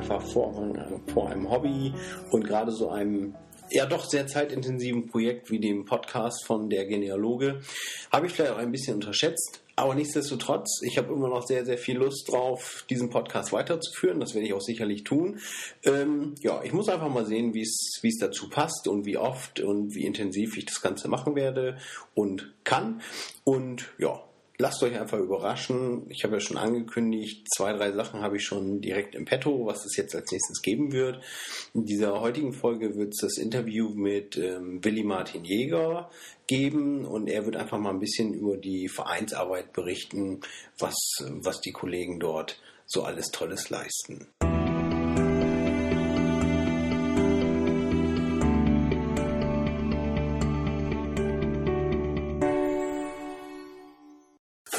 einfach Vorrang vor einem Hobby und gerade so einem ja doch sehr zeitintensiven Projekt wie dem Podcast von der Genealoge habe ich vielleicht auch ein bisschen unterschätzt. Aber nichtsdestotrotz, ich habe immer noch sehr, sehr viel Lust drauf, diesen Podcast weiterzuführen. Das werde ich auch sicherlich tun. Ähm, ja, ich muss einfach mal sehen, wie es dazu passt und wie oft und wie intensiv ich das Ganze machen werde und kann. Und ja, lasst euch einfach überraschen. Ich habe ja schon angekündigt, zwei, drei Sachen habe ich schon direkt im Petto, was es jetzt als nächstes geben wird. In dieser heutigen Folge wird es das Interview mit ähm, Willi Martin Jäger geben und er wird einfach mal ein bisschen über die Vereinsarbeit berichten, was, was die Kollegen dort so alles Tolles leisten.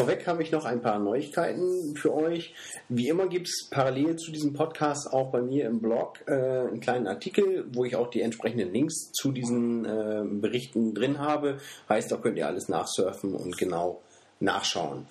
Vorweg habe ich noch ein paar Neuigkeiten für euch. Wie immer gibt es parallel zu diesem Podcast auch bei mir im Blog äh, einen kleinen Artikel, wo ich auch die entsprechenden Links zu diesen äh, Berichten drin habe. Heißt, da könnt ihr alles nachsurfen und genau nachschauen.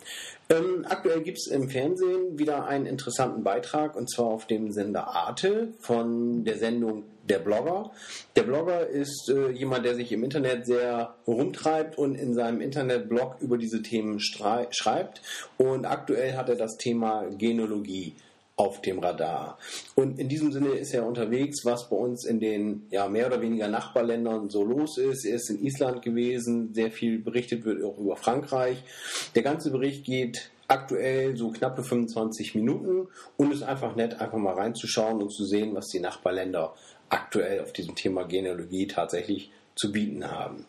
Ähm, aktuell gibt es im Fernsehen wieder einen interessanten Beitrag und zwar auf dem Sender Arte von der Sendung Der Blogger. Der Blogger ist äh, jemand, der sich im Internet sehr rumtreibt und in seinem Internetblog über diese Themen schreibt. Und aktuell hat er das Thema Genealogie auf dem Radar. Und in diesem Sinne ist er unterwegs, was bei uns in den ja, mehr oder weniger Nachbarländern so los ist. Er ist in Island gewesen, sehr viel berichtet wird auch über Frankreich. Der ganze Bericht geht aktuell so knappe 25 Minuten und ist einfach nett, einfach mal reinzuschauen und zu sehen, was die Nachbarländer aktuell auf diesem Thema Genealogie tatsächlich zu bieten haben.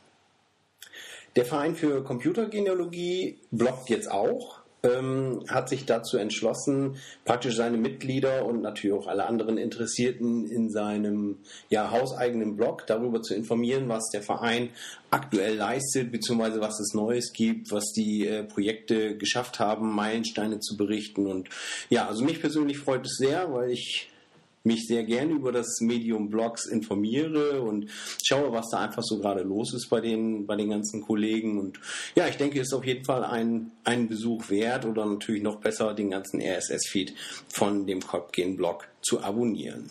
Der Verein für Computergenealogie bloggt jetzt auch ähm, hat sich dazu entschlossen, praktisch seine Mitglieder und natürlich auch alle anderen Interessierten in seinem ja, hauseigenen Blog darüber zu informieren, was der Verein aktuell leistet, beziehungsweise was es Neues gibt, was die äh, Projekte geschafft haben, Meilensteine zu berichten. Und ja, also mich persönlich freut es sehr, weil ich mich sehr gerne über das Medium Blogs informiere und schaue, was da einfach so gerade los ist bei den, bei den ganzen Kollegen. Und ja, ich denke, es ist auf jeden Fall ein, ein Besuch wert oder natürlich noch besser, den ganzen RSS-Feed von dem Kopfgehen-Blog zu abonnieren.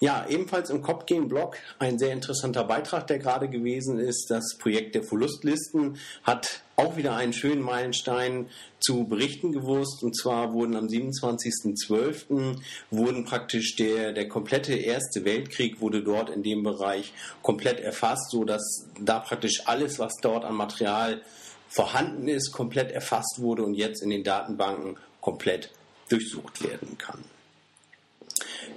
Ja, ebenfalls im Kopfgehen-Blog ein sehr interessanter Beitrag, der gerade gewesen ist. Das Projekt der Verlustlisten hat auch wieder einen schönen Meilenstein zu berichten gewusst. Und zwar wurden am 27.12. wurden praktisch der, der komplette Erste Weltkrieg wurde dort in dem Bereich komplett erfasst, sodass da praktisch alles, was dort an Material vorhanden ist, komplett erfasst wurde und jetzt in den Datenbanken komplett durchsucht werden kann.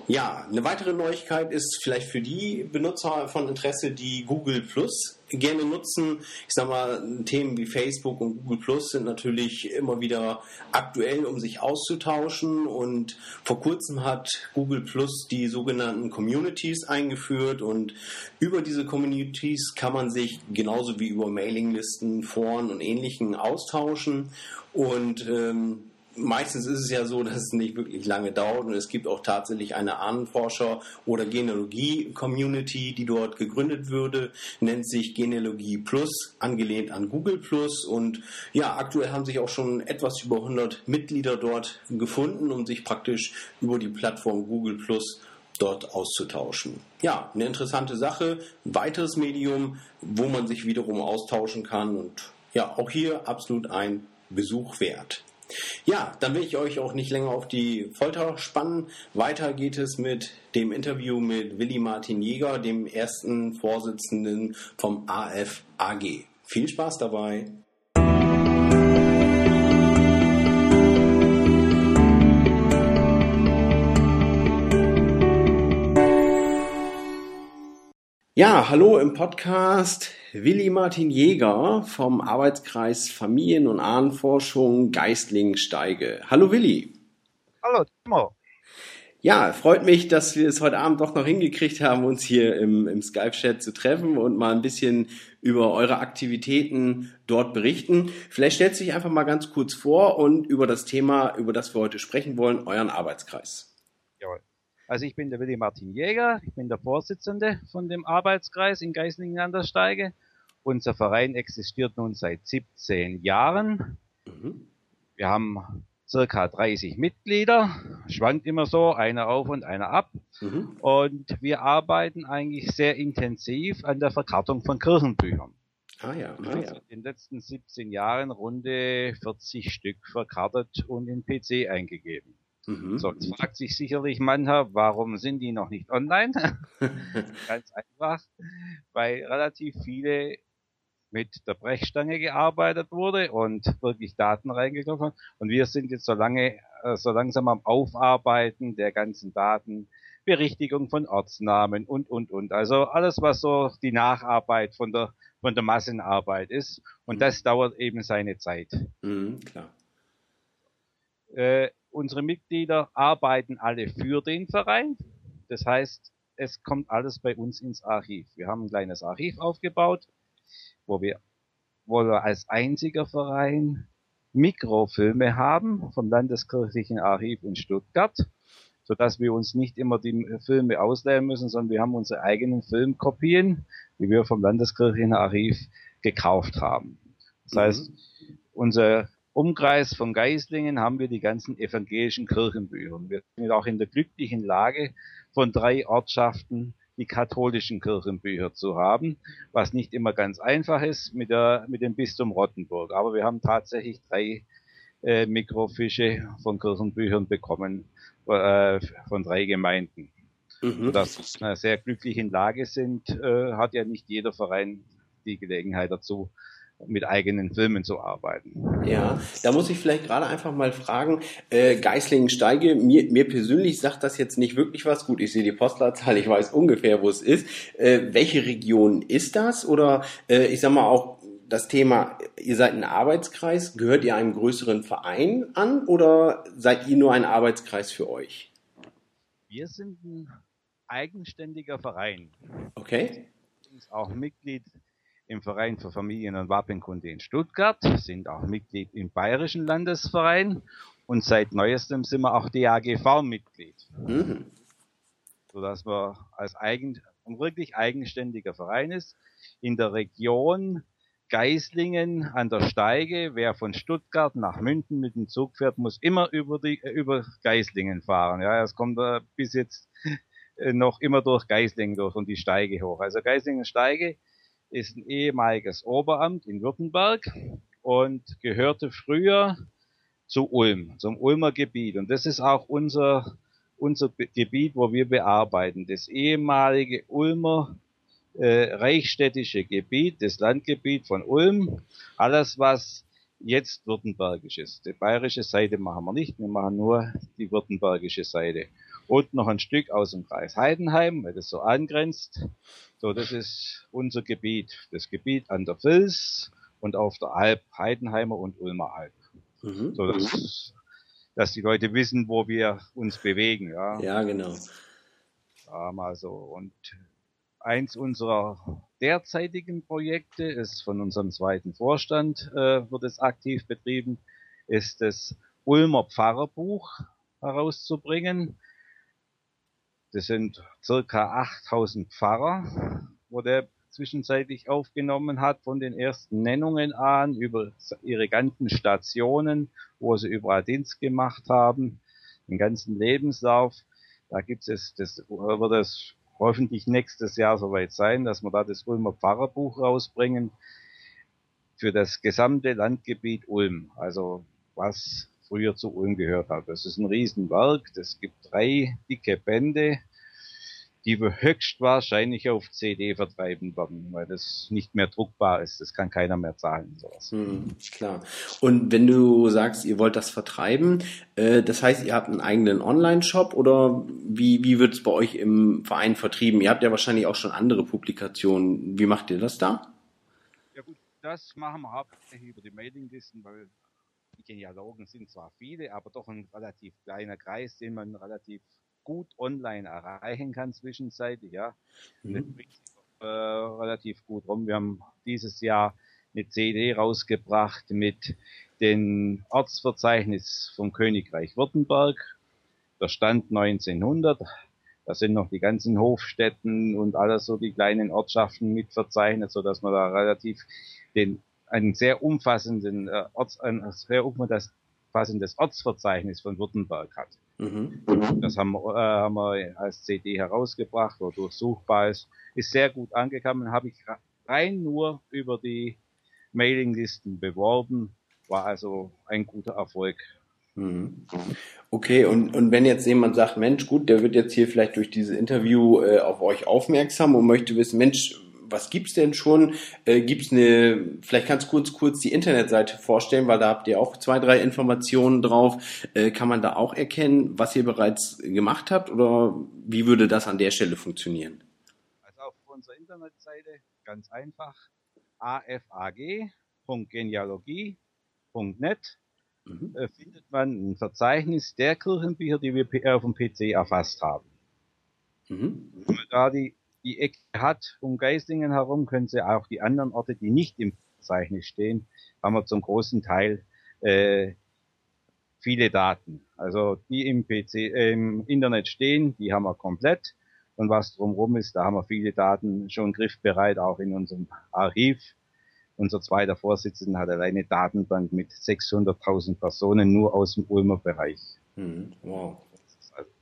Ja, eine weitere Neuigkeit ist vielleicht für die Benutzer von Interesse, die Google Plus gerne nutzen. Ich sage mal, Themen wie Facebook und Google Plus sind natürlich immer wieder aktuell, um sich auszutauschen. Und vor kurzem hat Google Plus die sogenannten Communities eingeführt. Und über diese Communities kann man sich genauso wie über Mailinglisten, Foren und Ähnlichen austauschen. Und ähm, meistens ist es ja so, dass es nicht wirklich lange dauert und es gibt auch tatsächlich eine Ahnenforscher- oder Genealogie-Community, die dort gegründet würde, nennt sich Genealogie Plus, angelehnt an Google Plus und ja, aktuell haben sich auch schon etwas über 100 Mitglieder dort gefunden, um sich praktisch über die Plattform Google Plus dort auszutauschen. Ja, eine interessante Sache, ein weiteres Medium, wo man sich wiederum austauschen kann und ja, auch hier absolut ein Besuch wert. Ja, dann will ich euch auch nicht länger auf die Folter spannen. Weiter geht es mit dem Interview mit Willi Martin Jäger, dem ersten Vorsitzenden vom AFAG. Viel Spaß dabei! Ja, hallo im Podcast Willi Martin Jäger vom Arbeitskreis Familien- und Ahnenforschung Geistling-Steige. Hallo Willi. Hallo Timo. Ja, freut mich, dass wir es heute Abend doch noch hingekriegt haben, uns hier im, im Skype-Chat zu treffen und mal ein bisschen über eure Aktivitäten dort berichten. Vielleicht stellt sich einfach mal ganz kurz vor und über das Thema, über das wir heute sprechen wollen, euren Arbeitskreis. Jawohl. Also ich bin der Willi Martin Jäger, ich bin der Vorsitzende von dem Arbeitskreis in Geislingen an der Steige. Unser Verein existiert nun seit 17 Jahren. Mhm. Wir haben circa 30 Mitglieder, schwankt immer so, einer auf und einer ab. Mhm. Und wir arbeiten eigentlich sehr intensiv an der Verkartung von Kirchenbüchern. Ah ja, ah, ja. In den letzten 17 Jahren runde 40 Stück verkartet und in PC eingegeben. Mhm. So, jetzt fragt sich sicherlich mancher, warum sind die noch nicht online? Ganz einfach, weil relativ viele mit der Brechstange gearbeitet wurde und wirklich Daten reingekommen. Und wir sind jetzt so lange, äh, so langsam am Aufarbeiten der ganzen Daten, Berichtigung von Ortsnamen und, und, und. Also alles, was so die Nacharbeit von der, von der Massenarbeit ist. Und mhm. das dauert eben seine Zeit. Mhm, klar. Äh, unsere Mitglieder arbeiten alle für den Verein. Das heißt, es kommt alles bei uns ins Archiv. Wir haben ein kleines Archiv aufgebaut wo wir, wo wir als einziger Verein Mikrofilme haben vom Landeskirchlichen Archiv in Stuttgart, so dass wir uns nicht immer die Filme ausleihen müssen, sondern wir haben unsere eigenen Filmkopien, die wir vom Landeskirchlichen Archiv gekauft haben. Das mhm. heißt, unser Umkreis von Geislingen haben wir die ganzen evangelischen Kirchenbücher. Wir sind auch in der glücklichen Lage, von drei Ortschaften die katholischen Kirchenbücher zu haben, was nicht immer ganz einfach ist mit, der, mit dem Bistum Rottenburg. Aber wir haben tatsächlich drei äh, Mikrofische von Kirchenbüchern bekommen äh, von drei Gemeinden. Mhm. Dass wir in sehr glücklichen Lage sind, äh, hat ja nicht jeder Verein die Gelegenheit dazu mit eigenen Filmen zu arbeiten. Ja, da muss ich vielleicht gerade einfach mal fragen, äh, Geislingen-Steige, mir, mir persönlich sagt das jetzt nicht wirklich was. Gut, ich sehe die Postleitzahl, ich weiß ungefähr, wo es ist. Äh, welche Region ist das? Oder äh, ich sag mal auch das Thema, ihr seid ein Arbeitskreis, gehört ihr einem größeren Verein an oder seid ihr nur ein Arbeitskreis für euch? Wir sind ein eigenständiger Verein. Okay. Auch Mitglied im Verein für Familien- und Wapenkunde in Stuttgart, sind auch Mitglied im Bayerischen Landesverein und seit neuestem sind wir auch DAGV-Mitglied. Mhm. Sodass wir als eigen, ein wirklich eigenständiger Verein ist. In der Region Geislingen an der Steige, wer von Stuttgart nach München mit dem Zug fährt, muss immer über die über Geislingen fahren. Ja, es kommt äh, bis jetzt äh, noch immer durch Geislingen durch und die Steige hoch. Also Geislingen Steige ist ein ehemaliges Oberamt in Württemberg und gehörte früher zu Ulm, zum Ulmer Gebiet. Und das ist auch unser, unser Gebiet, wo wir bearbeiten. Das ehemalige Ulmer äh, reichsstädtische Gebiet, das Landgebiet von Ulm, alles was jetzt württembergisch ist. Die bayerische Seite machen wir nicht, wir machen nur die württembergische Seite. Und noch ein Stück aus dem Kreis Heidenheim, weil das so angrenzt. So, das ist unser Gebiet. Das Gebiet an der Vils und auf der Alp, Heidenheimer und Ulmer Alp. Mhm. So, dass, dass die Leute wissen, wo wir uns bewegen. Ja, ja genau. Ja, mal so. Und eins unserer derzeitigen Projekte ist von unserem zweiten Vorstand, äh, wird es aktiv betrieben, ist das Ulmer Pfarrerbuch herauszubringen. Das sind circa 8000 Pfarrer, wo der zwischenzeitlich aufgenommen hat, von den ersten Nennungen an, über ihre ganzen Stationen, wo sie überall Dienst gemacht haben, den ganzen Lebenslauf. Da gibt es, das wird es hoffentlich nächstes Jahr soweit sein, dass wir da das Ulmer Pfarrerbuch rausbringen für das gesamte Landgebiet Ulm. Also was früher zu Ulm gehört hat. Das ist ein Riesenwerk. Das gibt drei dicke Bände, die wir höchstwahrscheinlich auf CD vertreiben werden, weil das nicht mehr druckbar ist. Das kann keiner mehr zahlen. Sowas. Hm, klar. Und wenn du sagst, ihr wollt das vertreiben, äh, das heißt, ihr habt einen eigenen Online-Shop oder wie, wie wird es bei euch im Verein vertrieben? Ihr habt ja wahrscheinlich auch schon andere Publikationen. Wie macht ihr das da? Ja gut, das machen wir hauptsächlich über die Mailinglisten, weil die Genealogen sind zwar viele, aber doch ein relativ kleiner Kreis, den man relativ gut online erreichen kann zwischenzeitlich, ja. Sich äh, relativ gut rum. Wir haben dieses Jahr eine CD rausgebracht mit dem Ortsverzeichnis vom Königreich Württemberg. Der Stand 1900. Da sind noch die ganzen Hofstätten und alles so die kleinen Ortschaften mit verzeichnet, so dass man da relativ den einen sehr umfassenden äh, Orts, ein sehr umfassendes Ortsverzeichnis von Württemberg hat. Mhm. Das haben, äh, haben wir als CD herausgebracht, wo durchsuchbar ist. Ist sehr gut angekommen, habe ich rein nur über die Mailinglisten beworben, war also ein guter Erfolg. Mhm. Okay, und, und wenn jetzt jemand sagt, Mensch, gut, der wird jetzt hier vielleicht durch dieses Interview äh, auf euch aufmerksam und möchte wissen, Mensch, was gibt's denn schon? Äh, gibt's eine, vielleicht kannst du kurz kurz die Internetseite vorstellen, weil da habt ihr auch zwei, drei Informationen drauf. Äh, kann man da auch erkennen, was ihr bereits gemacht habt oder wie würde das an der Stelle funktionieren? Also auf unserer Internetseite ganz einfach afag.genealogie.net mhm. äh, findet man ein Verzeichnis der Kirchenbücher, die wir auf dem PC erfasst haben. Mhm. Wenn man da die die Ecke hat um Geislingen herum, können Sie auch die anderen Orte, die nicht im Verzeichnis stehen, haben wir zum großen Teil äh, viele Daten. Also die im PC, äh, im Internet stehen, die haben wir komplett. Und was drumherum ist, da haben wir viele Daten schon griffbereit, auch in unserem Archiv. Unser zweiter Vorsitzender hat alleine Datenbank mit 600.000 Personen nur aus dem Ulmer Bereich. Mhm. Wow.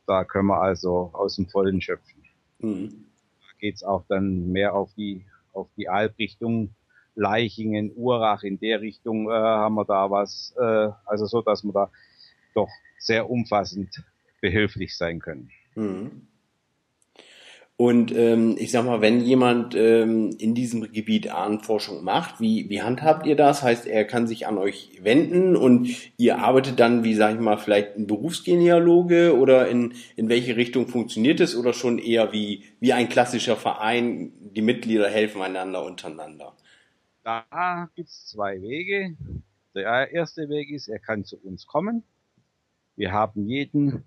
Da können wir also aus dem Vollen schöpfen. Mhm geht's auch dann mehr auf die, auf die Albrichtung, Leichingen, Urach, in der Richtung äh, haben wir da was, äh, also so, dass wir da doch sehr umfassend behilflich sein können. Mhm. Und ähm, ich sag mal, wenn jemand ähm, in diesem Gebiet Ahnenforschung macht, wie, wie handhabt ihr das? Heißt, er kann sich an euch wenden und ihr arbeitet dann, wie sag ich mal, vielleicht ein Berufsgenealoge oder in, in welche Richtung funktioniert es oder schon eher wie, wie ein klassischer Verein, die Mitglieder helfen einander untereinander? Da gibt's zwei Wege. Der erste Weg ist, er kann zu uns kommen. Wir haben jeden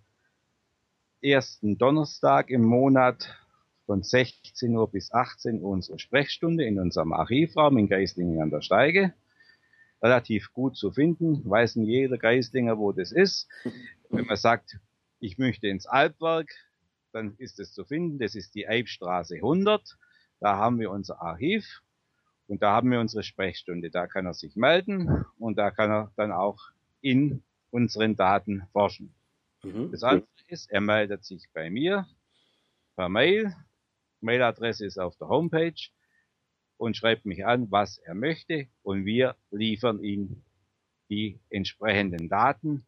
ersten Donnerstag im Monat von 16 Uhr bis 18 Uhr unsere Sprechstunde in unserem Archivraum in Geislingen an der Steige. Relativ gut zu finden, weiß nicht jeder Geislinger, wo das ist. Wenn man sagt, ich möchte ins Albwerk, dann ist es zu finden. Das ist die Eibstraße 100. Da haben wir unser Archiv und da haben wir unsere Sprechstunde. Da kann er sich melden und da kann er dann auch in unseren Daten forschen. Mhm. Das andere ist, er meldet sich bei mir per Mail Mailadresse ist auf der Homepage und schreibt mich an, was er möchte und wir liefern ihm die entsprechenden Daten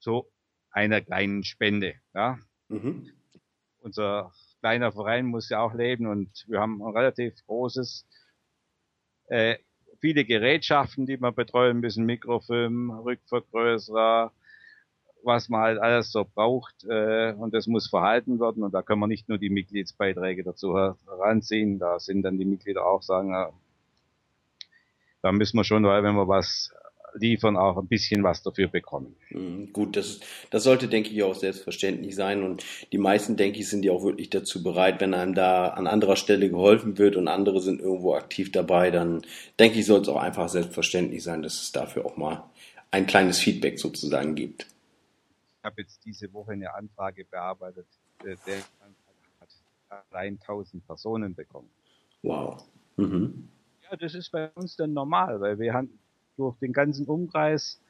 zu einer kleinen Spende. Ja. Mhm. Unser kleiner Verein muss ja auch leben und wir haben ein relativ großes, äh, viele Gerätschaften, die wir betreuen müssen, Mikrofilm, Rückvergrößerer, was man halt alles so braucht äh, und das muss verhalten werden und da können wir nicht nur die Mitgliedsbeiträge dazu heranziehen, da sind dann die Mitglieder auch sagen, ja, da müssen wir schon, weil wenn wir was liefern, auch ein bisschen was dafür bekommen. Mhm, gut, das, das sollte, denke ich, auch selbstverständlich sein. Und die meisten, denke ich, sind ja auch wirklich dazu bereit, wenn einem da an anderer Stelle geholfen wird und andere sind irgendwo aktiv dabei, dann denke ich, soll es auch einfach selbstverständlich sein, dass es dafür auch mal ein kleines Feedback sozusagen gibt habe jetzt diese Woche eine Anfrage bearbeitet, äh, der hat allein 1000 Personen bekommen. Wow. Mhm. Ja, das ist bei uns dann normal, weil wir haben durch den ganzen Umkreis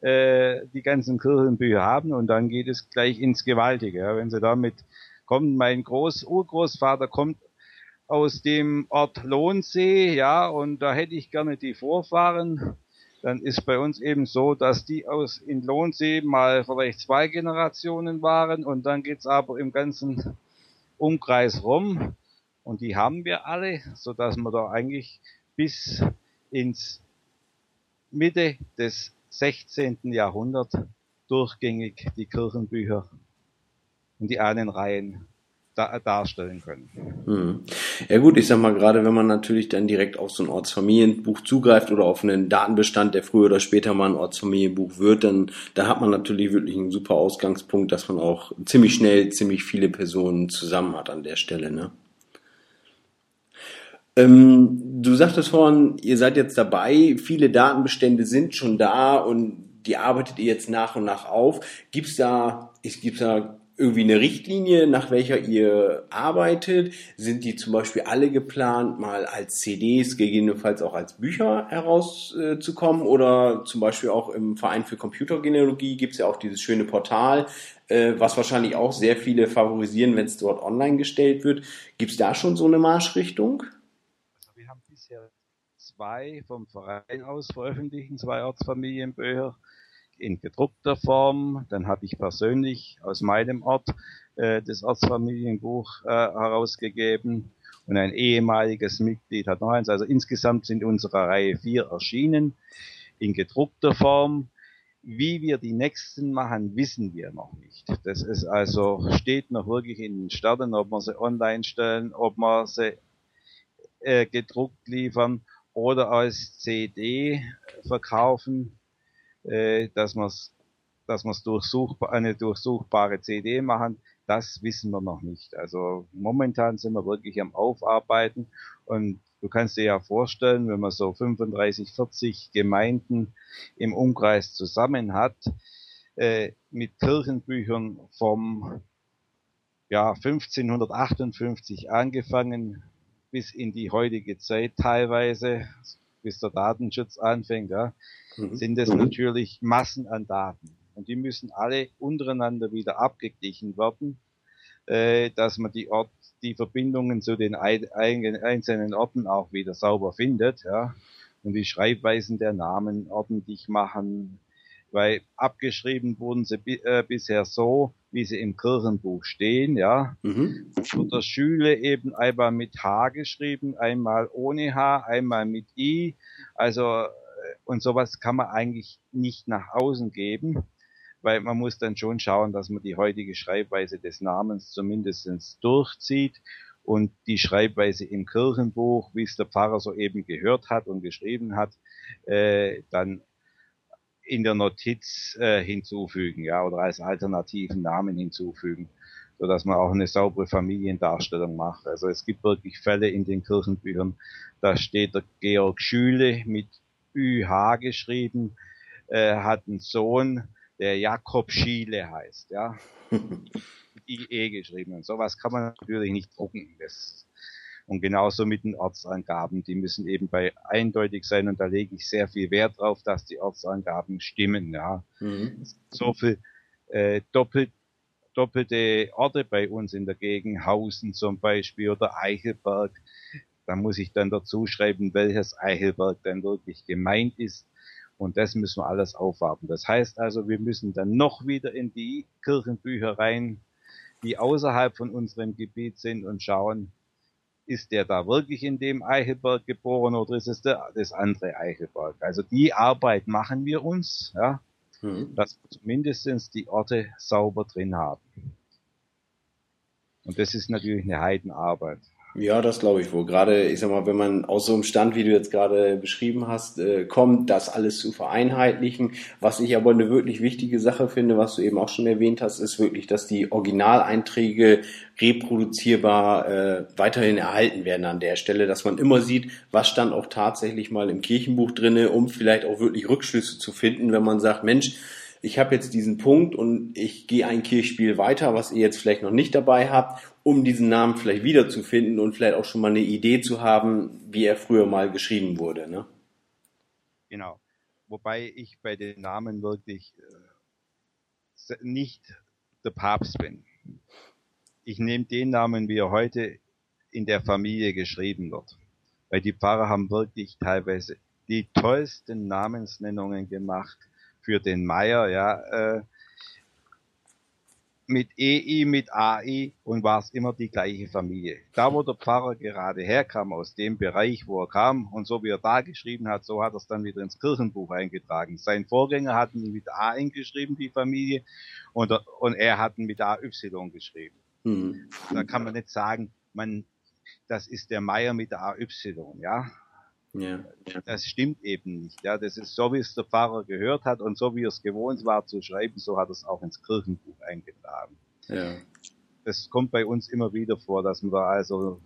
äh, die ganzen Kirchenbücher haben und dann geht es gleich ins Gewaltige. Ja. Wenn sie damit kommen, mein Groß Urgroßvater kommt aus dem Ort Lohnsee, ja, und da hätte ich gerne die Vorfahren dann ist bei uns eben so, dass die aus in Lohnsee mal vielleicht zwei Generationen waren und dann geht's aber im ganzen Umkreis rum und die haben wir alle, so dass wir da eigentlich bis ins Mitte des 16. Jahrhunderts durchgängig die Kirchenbücher und die Ahnenreihen da, darstellen können. Hm. Ja gut, ich sag mal, gerade wenn man natürlich dann direkt auf so ein Ortsfamilienbuch zugreift oder auf einen Datenbestand, der früher oder später mal ein Ortsfamilienbuch wird, dann da hat man natürlich wirklich einen super Ausgangspunkt, dass man auch ziemlich schnell ziemlich viele Personen zusammen hat an der Stelle, ne? Ähm, du sagtest vorhin, ihr seid jetzt dabei, viele Datenbestände sind schon da und die arbeitet ihr jetzt nach und nach auf. Gibt es da, gibt's da irgendwie eine Richtlinie, nach welcher ihr arbeitet? Sind die zum Beispiel alle geplant, mal als CDs, gegebenenfalls auch als Bücher herauszukommen? Äh, Oder zum Beispiel auch im Verein für Computergenealogie gibt es ja auch dieses schöne Portal, äh, was wahrscheinlich auch sehr viele favorisieren, wenn es dort online gestellt wird. Gibt es da schon so eine Marschrichtung? Also wir haben bisher zwei vom Verein aus veröffentlicht, zwei Ortsfamilienbücher in gedruckter Form. Dann habe ich persönlich aus meinem Ort äh, das Ortsfamilienbuch äh, herausgegeben und ein ehemaliges Mitglied hat noch eins. Also insgesamt sind unserer Reihe vier erschienen in gedruckter Form. Wie wir die nächsten machen, wissen wir noch nicht. Das ist also, steht noch wirklich in den Sternen, ob wir sie online stellen, ob wir sie äh, gedruckt liefern oder als CD verkaufen äh, dass wir dass wir's durchsuchbar, eine durchsuchbare CD machen, das wissen wir noch nicht. Also momentan sind wir wirklich am Aufarbeiten und du kannst dir ja vorstellen, wenn man so 35, 40 Gemeinden im Umkreis zusammen hat, äh, mit Kirchenbüchern vom ja, 1558 angefangen bis in die heutige Zeit teilweise, bis der Datenschutz anfängt, ja, mhm. sind es mhm. natürlich Massen an Daten. Und die müssen alle untereinander wieder abgeglichen werden, äh, dass man die Ort, die Verbindungen zu den einzelnen Orten auch wieder sauber findet, ja. Und die Schreibweisen der Namen ordentlich machen, weil abgeschrieben wurden sie äh, bisher so, wie sie im Kirchenbuch stehen, ja. Mhm. Von der Schüle eben einmal mit H geschrieben, einmal ohne H, einmal mit I. Also und sowas kann man eigentlich nicht nach außen geben, weil man muss dann schon schauen, dass man die heutige Schreibweise des Namens zumindest durchzieht und die Schreibweise im Kirchenbuch, wie es der Pfarrer soeben gehört hat und geschrieben hat, äh, dann in der Notiz äh, hinzufügen, ja, oder als alternativen Namen hinzufügen, so dass man auch eine saubere Familiendarstellung macht. Also es gibt wirklich Fälle in den Kirchenbüchern, da steht der Georg Schüle mit UH geschrieben, äh, hat einen Sohn, der Jakob Schiele heißt, ja. IE geschrieben und sowas kann man natürlich nicht drucken. Das, und genauso mit den Ortsangaben, die müssen eben bei eindeutig sein und da lege ich sehr viel Wert drauf, dass die Ortsangaben stimmen, ja. Mhm. So viel äh, doppelt doppelte Orte bei uns in der Gegend, Hausen zum Beispiel oder Eichelberg, da muss ich dann dazu schreiben, welches Eichelberg dann wirklich gemeint ist. Und das müssen wir alles aufwarten. Das heißt also, wir müssen dann noch wieder in die Kirchenbücher rein, die außerhalb von unserem Gebiet sind und schauen, ist der da wirklich in dem Eichelberg geboren oder ist es der, das andere Eichelberg? Also die Arbeit machen wir uns, ja, mhm. dass wir zumindest die Orte sauber drin haben. Und das ist natürlich eine Heidenarbeit. Ja, das glaube ich wohl. Gerade, ich sag mal, wenn man aus so einem Stand, wie du jetzt gerade beschrieben hast, äh, kommt, das alles zu vereinheitlichen. Was ich aber eine wirklich wichtige Sache finde, was du eben auch schon erwähnt hast, ist wirklich, dass die Originaleinträge reproduzierbar äh, weiterhin erhalten werden an der Stelle, dass man immer sieht, was stand auch tatsächlich mal im Kirchenbuch drinne, um vielleicht auch wirklich Rückschlüsse zu finden, wenn man sagt, Mensch, ich habe jetzt diesen Punkt und ich gehe ein Kirchspiel weiter, was ihr jetzt vielleicht noch nicht dabei habt, um diesen Namen vielleicht wiederzufinden und vielleicht auch schon mal eine Idee zu haben, wie er früher mal geschrieben wurde. Ne? Genau. Wobei ich bei den Namen wirklich äh, nicht der Papst bin. Ich nehme den Namen, wie er heute in der Familie geschrieben wird. Weil die Pfarrer haben wirklich teilweise die tollsten Namensnennungen gemacht für den Meier, ja, äh, mit EI, mit AI und war es immer die gleiche Familie. Da, wo der Pfarrer gerade herkam, aus dem Bereich, wo er kam, und so wie er da geschrieben hat, so hat er es dann wieder ins Kirchenbuch eingetragen. Sein Vorgänger hatten ihn mit A eingeschrieben, die Familie, und, und er hat ihn mit AY geschrieben. Mhm. Da kann man nicht sagen, man, das ist der Meier mit AY, ja. Ja. Das stimmt eben nicht. Ja, das ist so, wie es der Pfarrer gehört hat und so wie er es gewohnt war zu schreiben, so hat er es auch ins Kirchenbuch eingetragen. Ja. Das kommt bei uns immer wieder vor, dass man da also,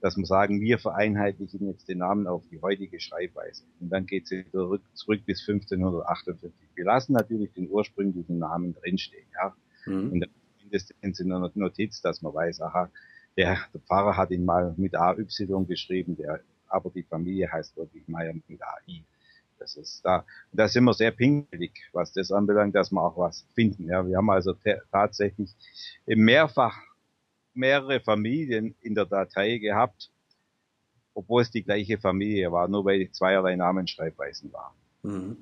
dass man sagen, wir vereinheitlichen jetzt den Namen auf die heutige Schreibweise. Und dann geht es zurück, zurück bis 1558. Wir lassen natürlich den ursprünglichen Namen drinstehen, ja. Mhm. Und mindestens in einer Notiz, dass man weiß, aha, der, der Pfarrer hat ihn mal mit AY geschrieben, der aber die Familie heißt wirklich Meier mit AI. Das ist da, da sind wir sehr pinkelig, was das anbelangt, dass wir auch was finden. Ja, wir haben also tatsächlich mehrfach mehrere Familien in der Datei gehabt, obwohl es die gleiche Familie war, nur weil zweierlei Namensschreibweisen waren. Mhm.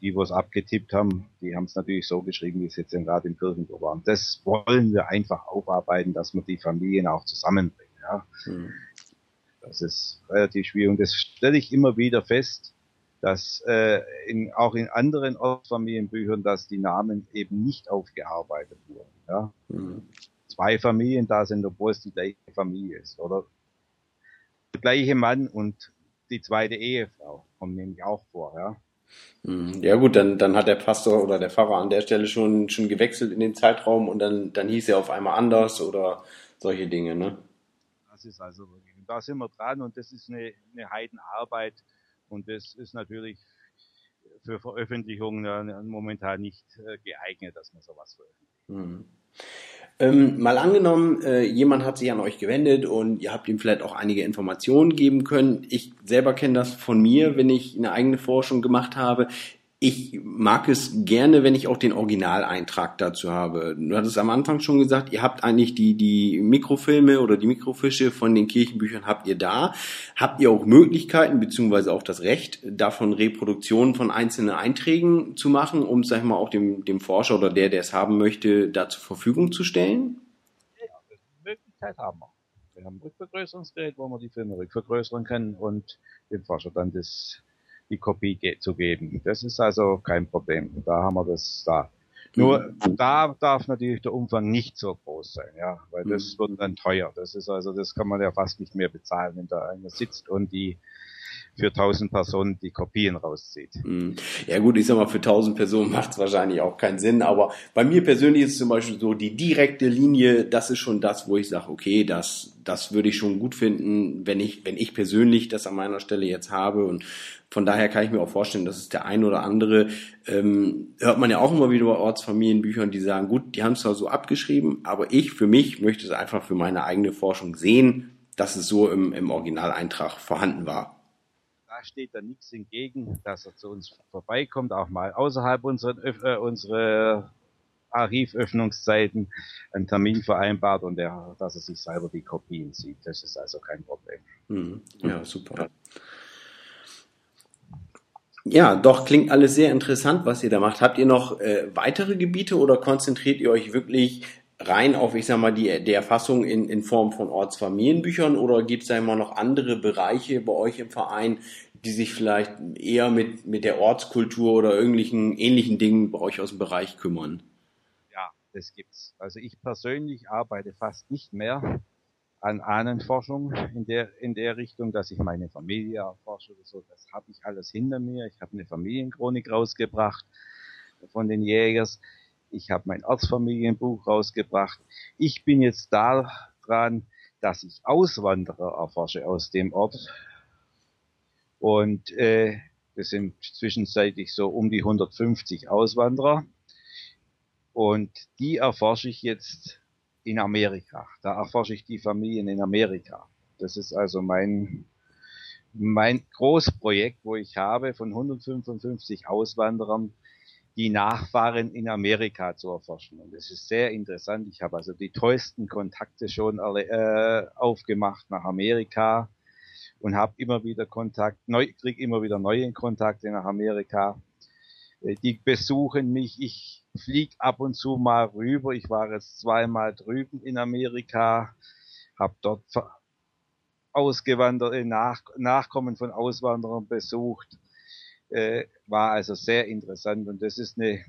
Die, wo es abgetippt haben, die haben es natürlich so geschrieben, wie es jetzt gerade im Kirchenbuch war. Und das wollen wir einfach aufarbeiten, dass wir die Familien auch zusammenbringen. Ja. Mhm. Das ist relativ schwierig und das stelle ich immer wieder fest, dass äh, in, auch in anderen Ortsfamilienbüchern, dass die Namen eben nicht aufgearbeitet wurden. Ja? Mhm. Zwei Familien da sind, obwohl es die gleiche Familie ist. Oder der gleiche Mann und die zweite Ehefrau kommen nämlich auch vor. Ja? Mhm. Ja gut, dann, dann hat der Pastor oder der Pfarrer an der Stelle schon, schon gewechselt in den Zeitraum und dann, dann hieß er auf einmal anders oder solche Dinge, ne? Das ist also wirklich da sind wir dran und das ist eine, eine Heidenarbeit und das ist natürlich für Veröffentlichungen momentan nicht äh, geeignet, dass man sowas veröffentlicht. Mhm. Ähm, mal angenommen, äh, jemand hat sich an euch gewendet und ihr habt ihm vielleicht auch einige Informationen geben können. Ich selber kenne das von mir, wenn ich eine eigene Forschung gemacht habe ich mag es gerne, wenn ich auch den Originaleintrag dazu habe. Du hattest am Anfang schon gesagt, ihr habt eigentlich die, die Mikrofilme oder die Mikrofische von den Kirchenbüchern habt ihr da. Habt ihr auch Möglichkeiten, beziehungsweise auch das Recht, davon Reproduktionen von einzelnen Einträgen zu machen, um, sag ich mal, auch dem, dem Forscher oder der, der es haben möchte, da zur Verfügung zu stellen? Ja, die Möglichkeit haben wir. Wir haben ein Rückvergrößerungsgerät, wo wir die Filme rückvergrößern können und dem Forscher dann das die Kopie zu geben. Das ist also kein Problem. Da haben wir das da. Nur mhm. da darf natürlich der Umfang nicht so groß sein, ja, weil das mhm. wird dann teuer. Das ist also, das kann man ja fast nicht mehr bezahlen, wenn da einer sitzt und die für 1000 Personen die Kopien rauszieht. Mhm. Ja gut, ich sag mal, für 1000 Personen macht es wahrscheinlich auch keinen Sinn, aber bei mir persönlich ist zum Beispiel so, die direkte Linie, das ist schon das, wo ich sage, okay, das, das würde ich schon gut finden, wenn ich, wenn ich persönlich das an meiner Stelle jetzt habe und von daher kann ich mir auch vorstellen, dass es der ein oder andere, ähm, hört man ja auch immer wieder bei Ortsfamilienbüchern, die sagen, gut, die haben es zwar so abgeschrieben, aber ich für mich möchte es einfach für meine eigene Forschung sehen, dass es so im, im Originaleintrag vorhanden war steht da nichts entgegen, dass er zu uns vorbeikommt, auch mal außerhalb unserer, äh, unserer Archivöffnungszeiten einen Termin vereinbart und der, dass er sich selber die Kopien sieht. Das ist also kein Problem. Mhm. Ja, super. Ja, doch klingt alles sehr interessant, was ihr da macht. Habt ihr noch äh, weitere Gebiete oder konzentriert ihr euch wirklich rein auf, ich sag mal, die, die Erfassung in, in Form von Ortsfamilienbüchern oder gibt es da immer noch andere Bereiche bei euch im Verein, die sich vielleicht eher mit, mit der Ortskultur oder irgendwelchen ähnlichen Dingen bei euch aus dem Bereich kümmern? Ja, das gibt's. Also ich persönlich arbeite fast nicht mehr an Ahnenforschung in der, in der Richtung, dass ich meine Familie erforsche oder so. Das habe ich alles hinter mir. Ich habe eine Familienchronik rausgebracht von den Jägers. Ich habe mein Ortsfamilienbuch rausgebracht. Ich bin jetzt da dran, dass ich Auswanderer erforsche aus dem Ort, und äh, das sind zwischenzeitlich so um die 150 Auswanderer. Und die erforsche ich jetzt in Amerika. Da erforsche ich die Familien in Amerika. Das ist also mein, mein Großprojekt, wo ich habe von 155 Auswanderern die Nachfahren in Amerika zu erforschen. Und das ist sehr interessant. Ich habe also die tollsten Kontakte schon äh, aufgemacht nach Amerika und habe immer wieder Kontakt, neu, krieg immer wieder neue Kontakte nach Amerika. Äh, die besuchen mich, ich flieg ab und zu mal rüber. Ich war jetzt zweimal drüben in Amerika, habe dort Ausgewanderte, Nach Nachkommen von Auswanderern besucht. Äh, war also sehr interessant und das ist eine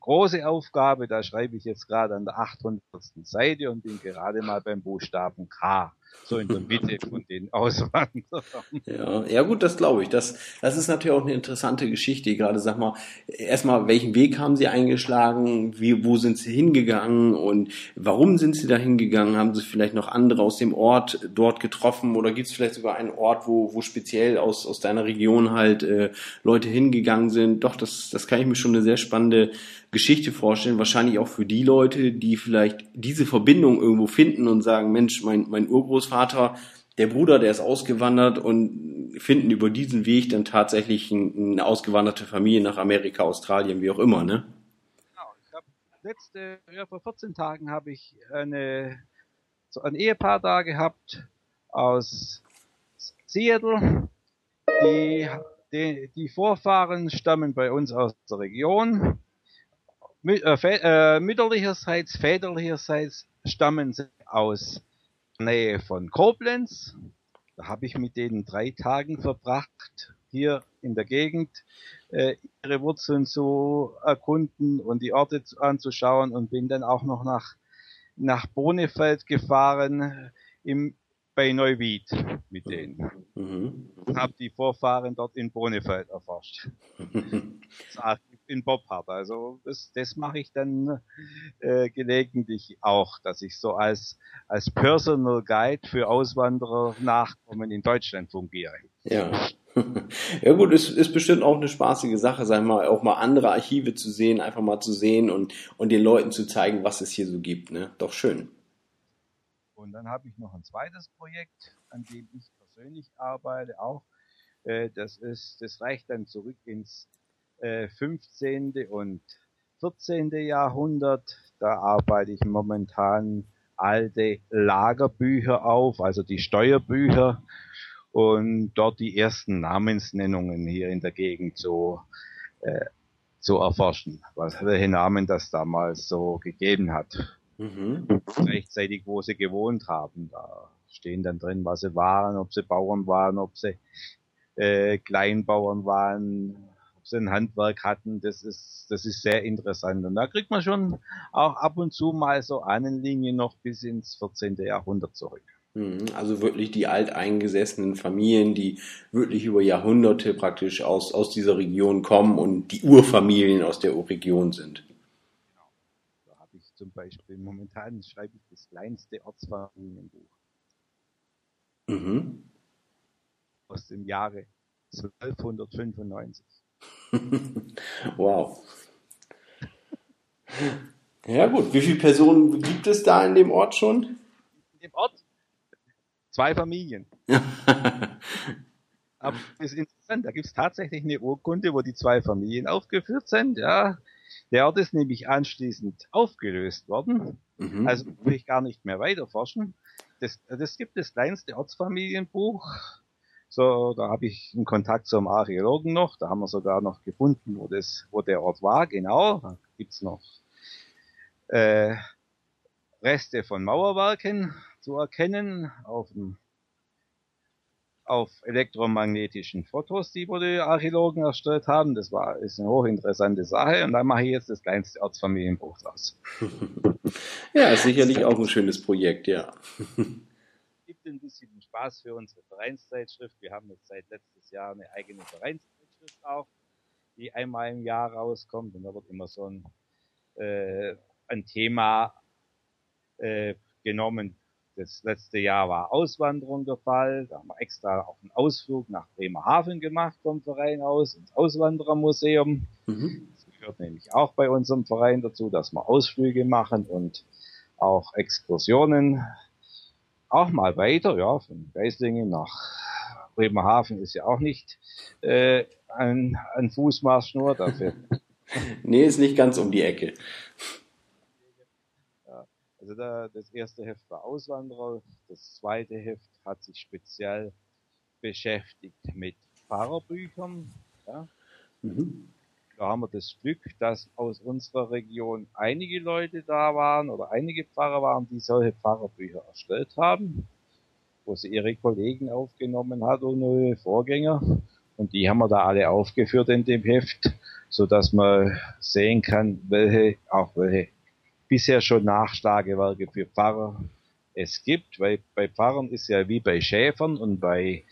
große Aufgabe, da schreibe ich jetzt gerade an der 800. Seite und bin gerade mal beim Buchstaben K so in der Mitte von den Auswanderern. Ja, ja gut, das glaube ich. Das, das ist natürlich auch eine interessante Geschichte. Gerade sag mal, erstmal, welchen Weg haben Sie eingeschlagen? Wie, wo sind Sie hingegangen? Und warum sind Sie da hingegangen? Haben Sie vielleicht noch andere aus dem Ort dort getroffen? Oder gibt es vielleicht sogar einen Ort, wo, wo speziell aus, aus deiner Region halt äh, Leute hingegangen sind? Doch, das, das kann ich mir schon eine sehr spannende Geschichte vorstellen, wahrscheinlich auch für die Leute, die vielleicht diese Verbindung irgendwo finden und sagen, Mensch, mein, mein Urgroßvater, der Bruder, der ist ausgewandert und finden über diesen Weg dann tatsächlich eine ausgewanderte Familie nach Amerika, Australien, wie auch immer, ne? Genau, ich habe letzte, ja, vor 14 Tagen habe ich eine, so ein Ehepaar da gehabt aus Seattle, die, die, die Vorfahren stammen bei uns aus der Region äh, äh, mütterlicherseits, väterlicherseits stammen sie aus Nähe von Koblenz. Da habe ich mit denen drei Tagen verbracht, hier in der Gegend äh, ihre Wurzeln zu erkunden und die Orte anzuschauen und bin dann auch noch nach, nach Bonefeld gefahren im, bei Neuwied mit denen. Mhm. Habe die Vorfahren dort in Bonefeld erforscht. In Bob habe. Also das, das mache ich dann äh, gelegentlich auch, dass ich so als als Personal Guide für Auswanderer Nachkommen in Deutschland fungiere. Ja. Ja gut, es ist bestimmt auch eine spaßige Sache, sagen wir mal, auch mal andere Archive zu sehen, einfach mal zu sehen und, und den Leuten zu zeigen, was es hier so gibt. Ne? Doch schön. Und dann habe ich noch ein zweites Projekt, an dem ich persönlich arbeite, auch. Äh, das ist, das reicht dann zurück ins 15. Äh, und 14. Jahrhundert. Da arbeite ich momentan alte Lagerbücher auf, also die Steuerbücher und dort die ersten Namensnennungen hier in der Gegend so äh, zu erforschen, was welche Namen das damals so gegeben hat. Mhm. Rechtzeitig, wo sie gewohnt haben. Da stehen dann drin, was sie waren, ob sie Bauern waren, ob sie äh, Kleinbauern waren, ob sie ein Handwerk hatten, das ist, das ist sehr interessant. Und da kriegt man schon auch ab und zu mal so Ahnenlinien noch bis ins 14. Jahrhundert zurück. Mhm, also wirklich die alteingesessenen Familien, die wirklich über Jahrhunderte praktisch aus, aus dieser Region kommen und die Urfamilien aus der Region sind. Genau. Da habe ich zum Beispiel, momentan schreibe ich das kleinste Ortsfamilienbuch. Mhm. Aus dem Jahre 1295. wow. Ja gut, wie viele Personen gibt es da in dem Ort schon? In dem Ort? Zwei Familien. Aber das ist interessant, da gibt es tatsächlich eine Urkunde, wo die zwei Familien aufgeführt sind. Ja, der Ort ist nämlich anschließend aufgelöst worden. Mhm. Also will ich gar nicht mehr weiter forschen. Das, das gibt das kleinste Ortsfamilienbuch so, da habe ich einen Kontakt zum Archäologen noch, da haben wir sogar noch gefunden, wo das, wo der Ort war, genau. Da gibt's noch äh, Reste von Mauerwerken zu erkennen auf dem auf elektromagnetischen Fotos, die die Archäologen erstellt haben. Das war ist eine hochinteressante Sache und da mache ich jetzt das kleinste Ortsfamilienbuch draus. ja, sicherlich auch ein schönes Projekt, ja gibt ein bisschen Spaß für unsere Vereinszeitschrift. Wir haben jetzt seit letztes Jahr eine eigene Vereinszeitschrift auch, die einmal im Jahr rauskommt und da wird immer so ein, äh, ein Thema äh, genommen. Das letzte Jahr war Auswanderung der Fall. Da haben wir extra auch einen Ausflug nach Bremerhaven gemacht vom Verein aus, ins Auswanderermuseum. Mhm. Das gehört nämlich auch bei unserem Verein dazu, dass wir Ausflüge machen und auch Exkursionen auch mal weiter, ja, von Geislingen nach Bremerhaven ist ja auch nicht äh, ein, ein Fußmarsch nur dafür. nee, ist nicht ganz um die Ecke. Ja, also da, das erste Heft war Auswanderer, das zweite Heft hat sich speziell beschäftigt mit Pfarrerbüchern. Ja. Mhm da haben wir das Glück, dass aus unserer Region einige Leute da waren oder einige Pfarrer waren, die solche Pfarrerbücher erstellt haben, wo sie ihre Kollegen aufgenommen hat und neue Vorgänger. Und die haben wir da alle aufgeführt in dem Heft, so dass man sehen kann, welche, auch welche bisher schon Nachschlagewerke für Pfarrer es gibt, weil bei Pfarrern ist ja wie bei Schäfern und bei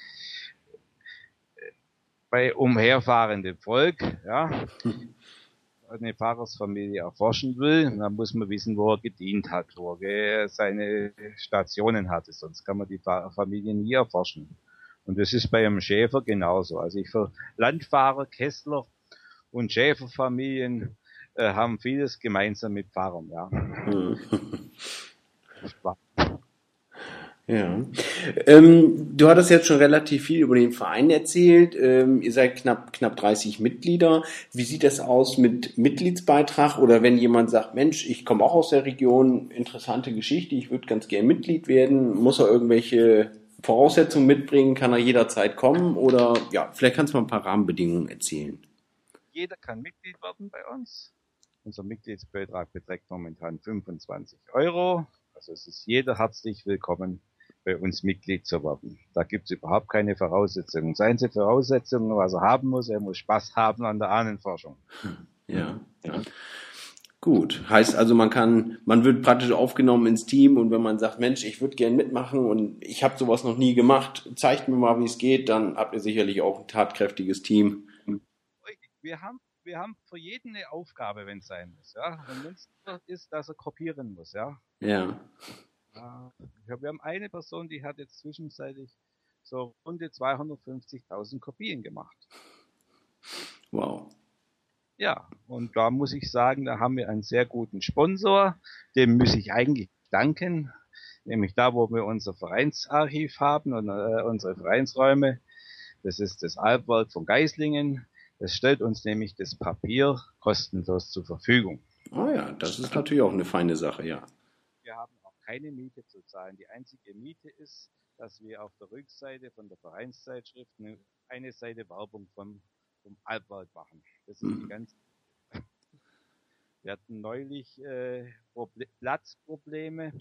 bei umherfahrendem Volk, ja, eine Pfarrersfamilie erforschen will, dann muss man wissen, wo er gedient hat, wo er seine Stationen hatte, sonst kann man die Familie nie erforschen. Und das ist bei einem Schäfer genauso. Also ich für Landfahrer, Kessler und Schäferfamilien äh, haben vieles gemeinsam mit Pfarrern, ja. Ja. Ähm, du hattest jetzt schon relativ viel über den Verein erzählt. Ähm, ihr seid knapp, knapp 30 Mitglieder. Wie sieht das aus mit Mitgliedsbeitrag? Oder wenn jemand sagt, Mensch, ich komme auch aus der Region, interessante Geschichte, ich würde ganz gerne Mitglied werden, muss er irgendwelche Voraussetzungen mitbringen, kann er jederzeit kommen? Oder ja, vielleicht kannst du mal ein paar Rahmenbedingungen erzählen. Jeder kann Mitglied werden bei uns. Unser Mitgliedsbeitrag beträgt momentan 25 Euro. Also es ist jeder herzlich willkommen bei uns Mitglied zu werden. Da gibt es überhaupt keine Voraussetzungen. Seien Sie Voraussetzungen, was er haben muss, er muss Spaß haben an der Ahnenforschung. Ja, ja. Gut, heißt also, man kann, man wird praktisch aufgenommen ins Team und wenn man sagt, Mensch, ich würde gern mitmachen und ich habe sowas noch nie gemacht, zeigt mir mal, wie es geht, dann habt ihr sicherlich auch ein tatkräftiges Team. Wir haben, wir haben für jeden eine Aufgabe, wenn es sein muss, ja. Wenn es ist, dass er kopieren muss, ja. Ja. Wir haben eine Person, die hat jetzt zwischenzeitlich so rund 250.000 Kopien gemacht. Wow. Ja, und da muss ich sagen, da haben wir einen sehr guten Sponsor, dem muss ich eigentlich danken, nämlich da, wo wir unser Vereinsarchiv haben und äh, unsere Vereinsräume. Das ist das Albwerk von Geislingen. Das stellt uns nämlich das Papier kostenlos zur Verfügung. Oh ja, das ist natürlich auch eine feine Sache, ja. Wir haben keine Miete zu zahlen. Die einzige Miete ist, dass wir auf der Rückseite von der Vereinszeitschrift eine Seite Werbung vom, vom Albwerk machen. Das ist die ganze. Wir hatten neulich äh, Platzprobleme.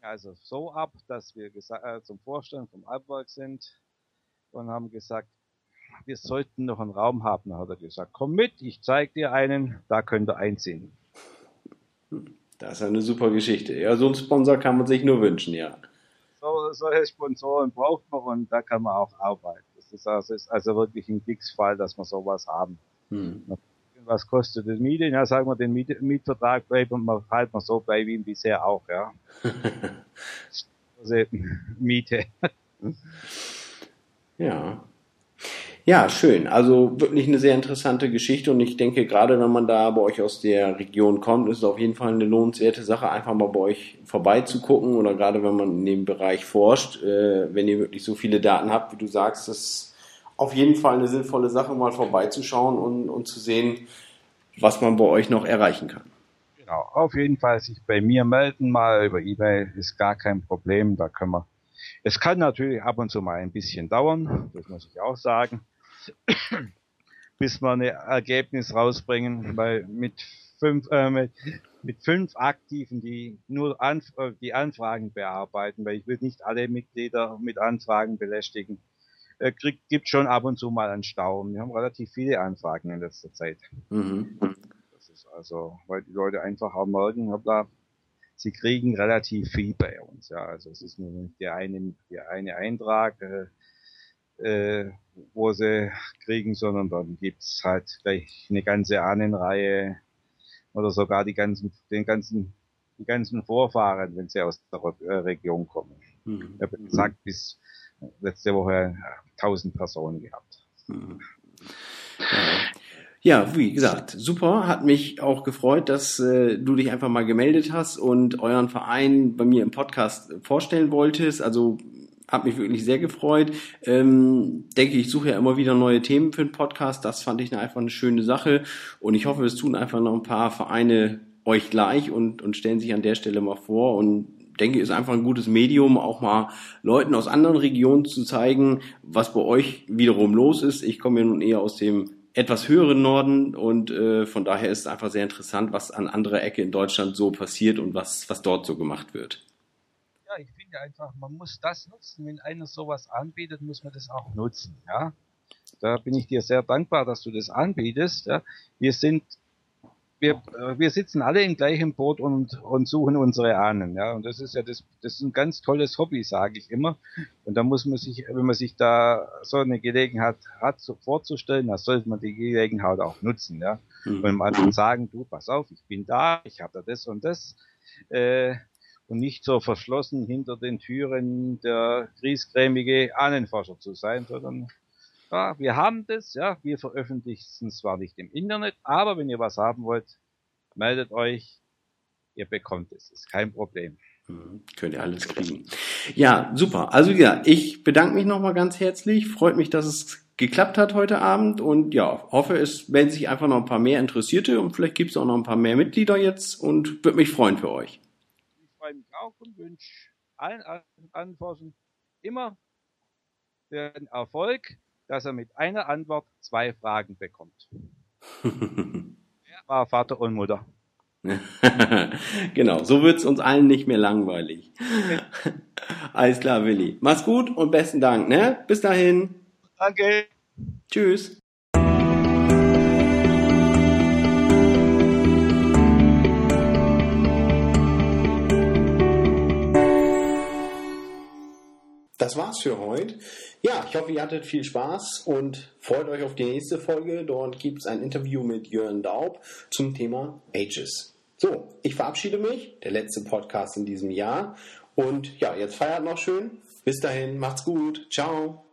Also so ab, dass wir äh, zum Vorstand vom Albwerk sind und haben gesagt, wir sollten noch einen Raum haben. Da hat er gesagt, komm mit, ich zeige dir einen, da könnt ihr einziehen. Hm. Das ist eine super Geschichte. Ja, so einen Sponsor kann man sich nur wünschen, ja. So, solche Sponsoren braucht man und da kann man auch arbeiten. Das ist also, ist also wirklich ein Glücksfall, dass wir sowas haben. Hm. Was kostet die Miete? Ja, sagen wir, den Miet Mietvertrag bleibt und man halt mal so bei wie bisher auch, ja. Miete. ja. Ja, schön. Also wirklich eine sehr interessante Geschichte und ich denke, gerade wenn man da bei euch aus der Region kommt, ist es auf jeden Fall eine lohnenswerte Sache, einfach mal bei euch vorbeizugucken oder gerade wenn man in dem Bereich forscht, äh, wenn ihr wirklich so viele Daten habt, wie du sagst, das ist auf jeden Fall eine sinnvolle Sache, mal vorbeizuschauen und, und zu sehen, was man bei euch noch erreichen kann. Genau, auf jeden Fall sich bei mir melden, mal über E-Mail ist gar kein Problem, da können wir es kann natürlich ab und zu mal ein bisschen dauern, das muss ich auch sagen bis wir ein Ergebnis rausbringen, weil mit fünf, äh, mit, mit fünf Aktiven, die nur Anf äh, die Anfragen bearbeiten, weil ich will nicht alle Mitglieder mit Anfragen belästigen, äh, kriegt, gibt schon ab und zu mal einen Stau. Wir haben relativ viele Anfragen in letzter Zeit. Mhm. Das ist also, weil die Leute einfach auch merken, hoppla, sie kriegen relativ viel bei uns. Ja, also es ist nur der eine, der eine Eintrag, äh, äh, wo sie kriegen, sondern dann gibt's halt gleich eine ganze Ahnenreihe oder sogar die ganzen, den ganzen, die ganzen Vorfahren, wenn sie aus der äh, Region kommen. Mhm. Ich habe gesagt, bis letzte Woche 1000 Personen gehabt. Mhm. Ja, wie gesagt, super. Hat mich auch gefreut, dass äh, du dich einfach mal gemeldet hast und euren Verein bei mir im Podcast vorstellen wolltest. Also hat mich wirklich sehr gefreut. Ähm, denke, ich suche ja immer wieder neue Themen für den Podcast. Das fand ich einfach eine schöne Sache. Und ich hoffe, es tun einfach noch ein paar Vereine euch gleich und, und stellen sich an der Stelle mal vor. Und denke, ist einfach ein gutes Medium, auch mal Leuten aus anderen Regionen zu zeigen, was bei euch wiederum los ist. Ich komme ja nun eher aus dem etwas höheren Norden und äh, von daher ist es einfach sehr interessant, was an anderer Ecke in Deutschland so passiert und was, was dort so gemacht wird ja, ich finde einfach, man muss das nutzen. Wenn einer sowas anbietet, muss man das auch nutzen, ja. Da bin ich dir sehr dankbar, dass du das anbietest. Ja. Wir sind wir, äh, wir sitzen alle im gleichen Boot und, und suchen unsere Ahnen, ja. Und das ist ja das, das ist ein ganz tolles Hobby, sage ich immer. Und da muss man sich, wenn man sich da so eine Gelegenheit hat, so vorzustellen, da sollte man die Gelegenheit auch nutzen, ja. Mhm. Und man sagen, du, pass auf, ich bin da, ich habe da das und das, äh, und nicht so verschlossen hinter den Türen der griesgrämige Ahnenforscher zu sein, sondern ja, wir haben das, ja, wir veröffentlichen es zwar nicht im Internet, aber wenn ihr was haben wollt, meldet euch, ihr bekommt es, ist kein Problem. Mhm, könnt ihr alles kriegen. Ja, super. Also ja, ich bedanke mich nochmal ganz herzlich. Freut mich, dass es geklappt hat heute Abend und ja, hoffe, es werden sich einfach noch ein paar mehr Interessierte und vielleicht gibt es auch noch ein paar mehr Mitglieder jetzt und würde mich freuen für euch. Auch und wünsche allen Anforschern immer den Erfolg dass er mit einer Antwort zwei Fragen bekommt. Wer war Vater und Mutter? genau, so wird's uns allen nicht mehr langweilig. Alles klar, Willi. Mach's gut und besten Dank, ne? Bis dahin. Danke. Tschüss. Das war's für heute. Ja, ich hoffe, ihr hattet viel Spaß und freut euch auf die nächste Folge. Dort gibt es ein Interview mit Jörn Daub zum Thema Ages. So, ich verabschiede mich. Der letzte Podcast in diesem Jahr. Und ja, jetzt feiert noch schön. Bis dahin, macht's gut. Ciao.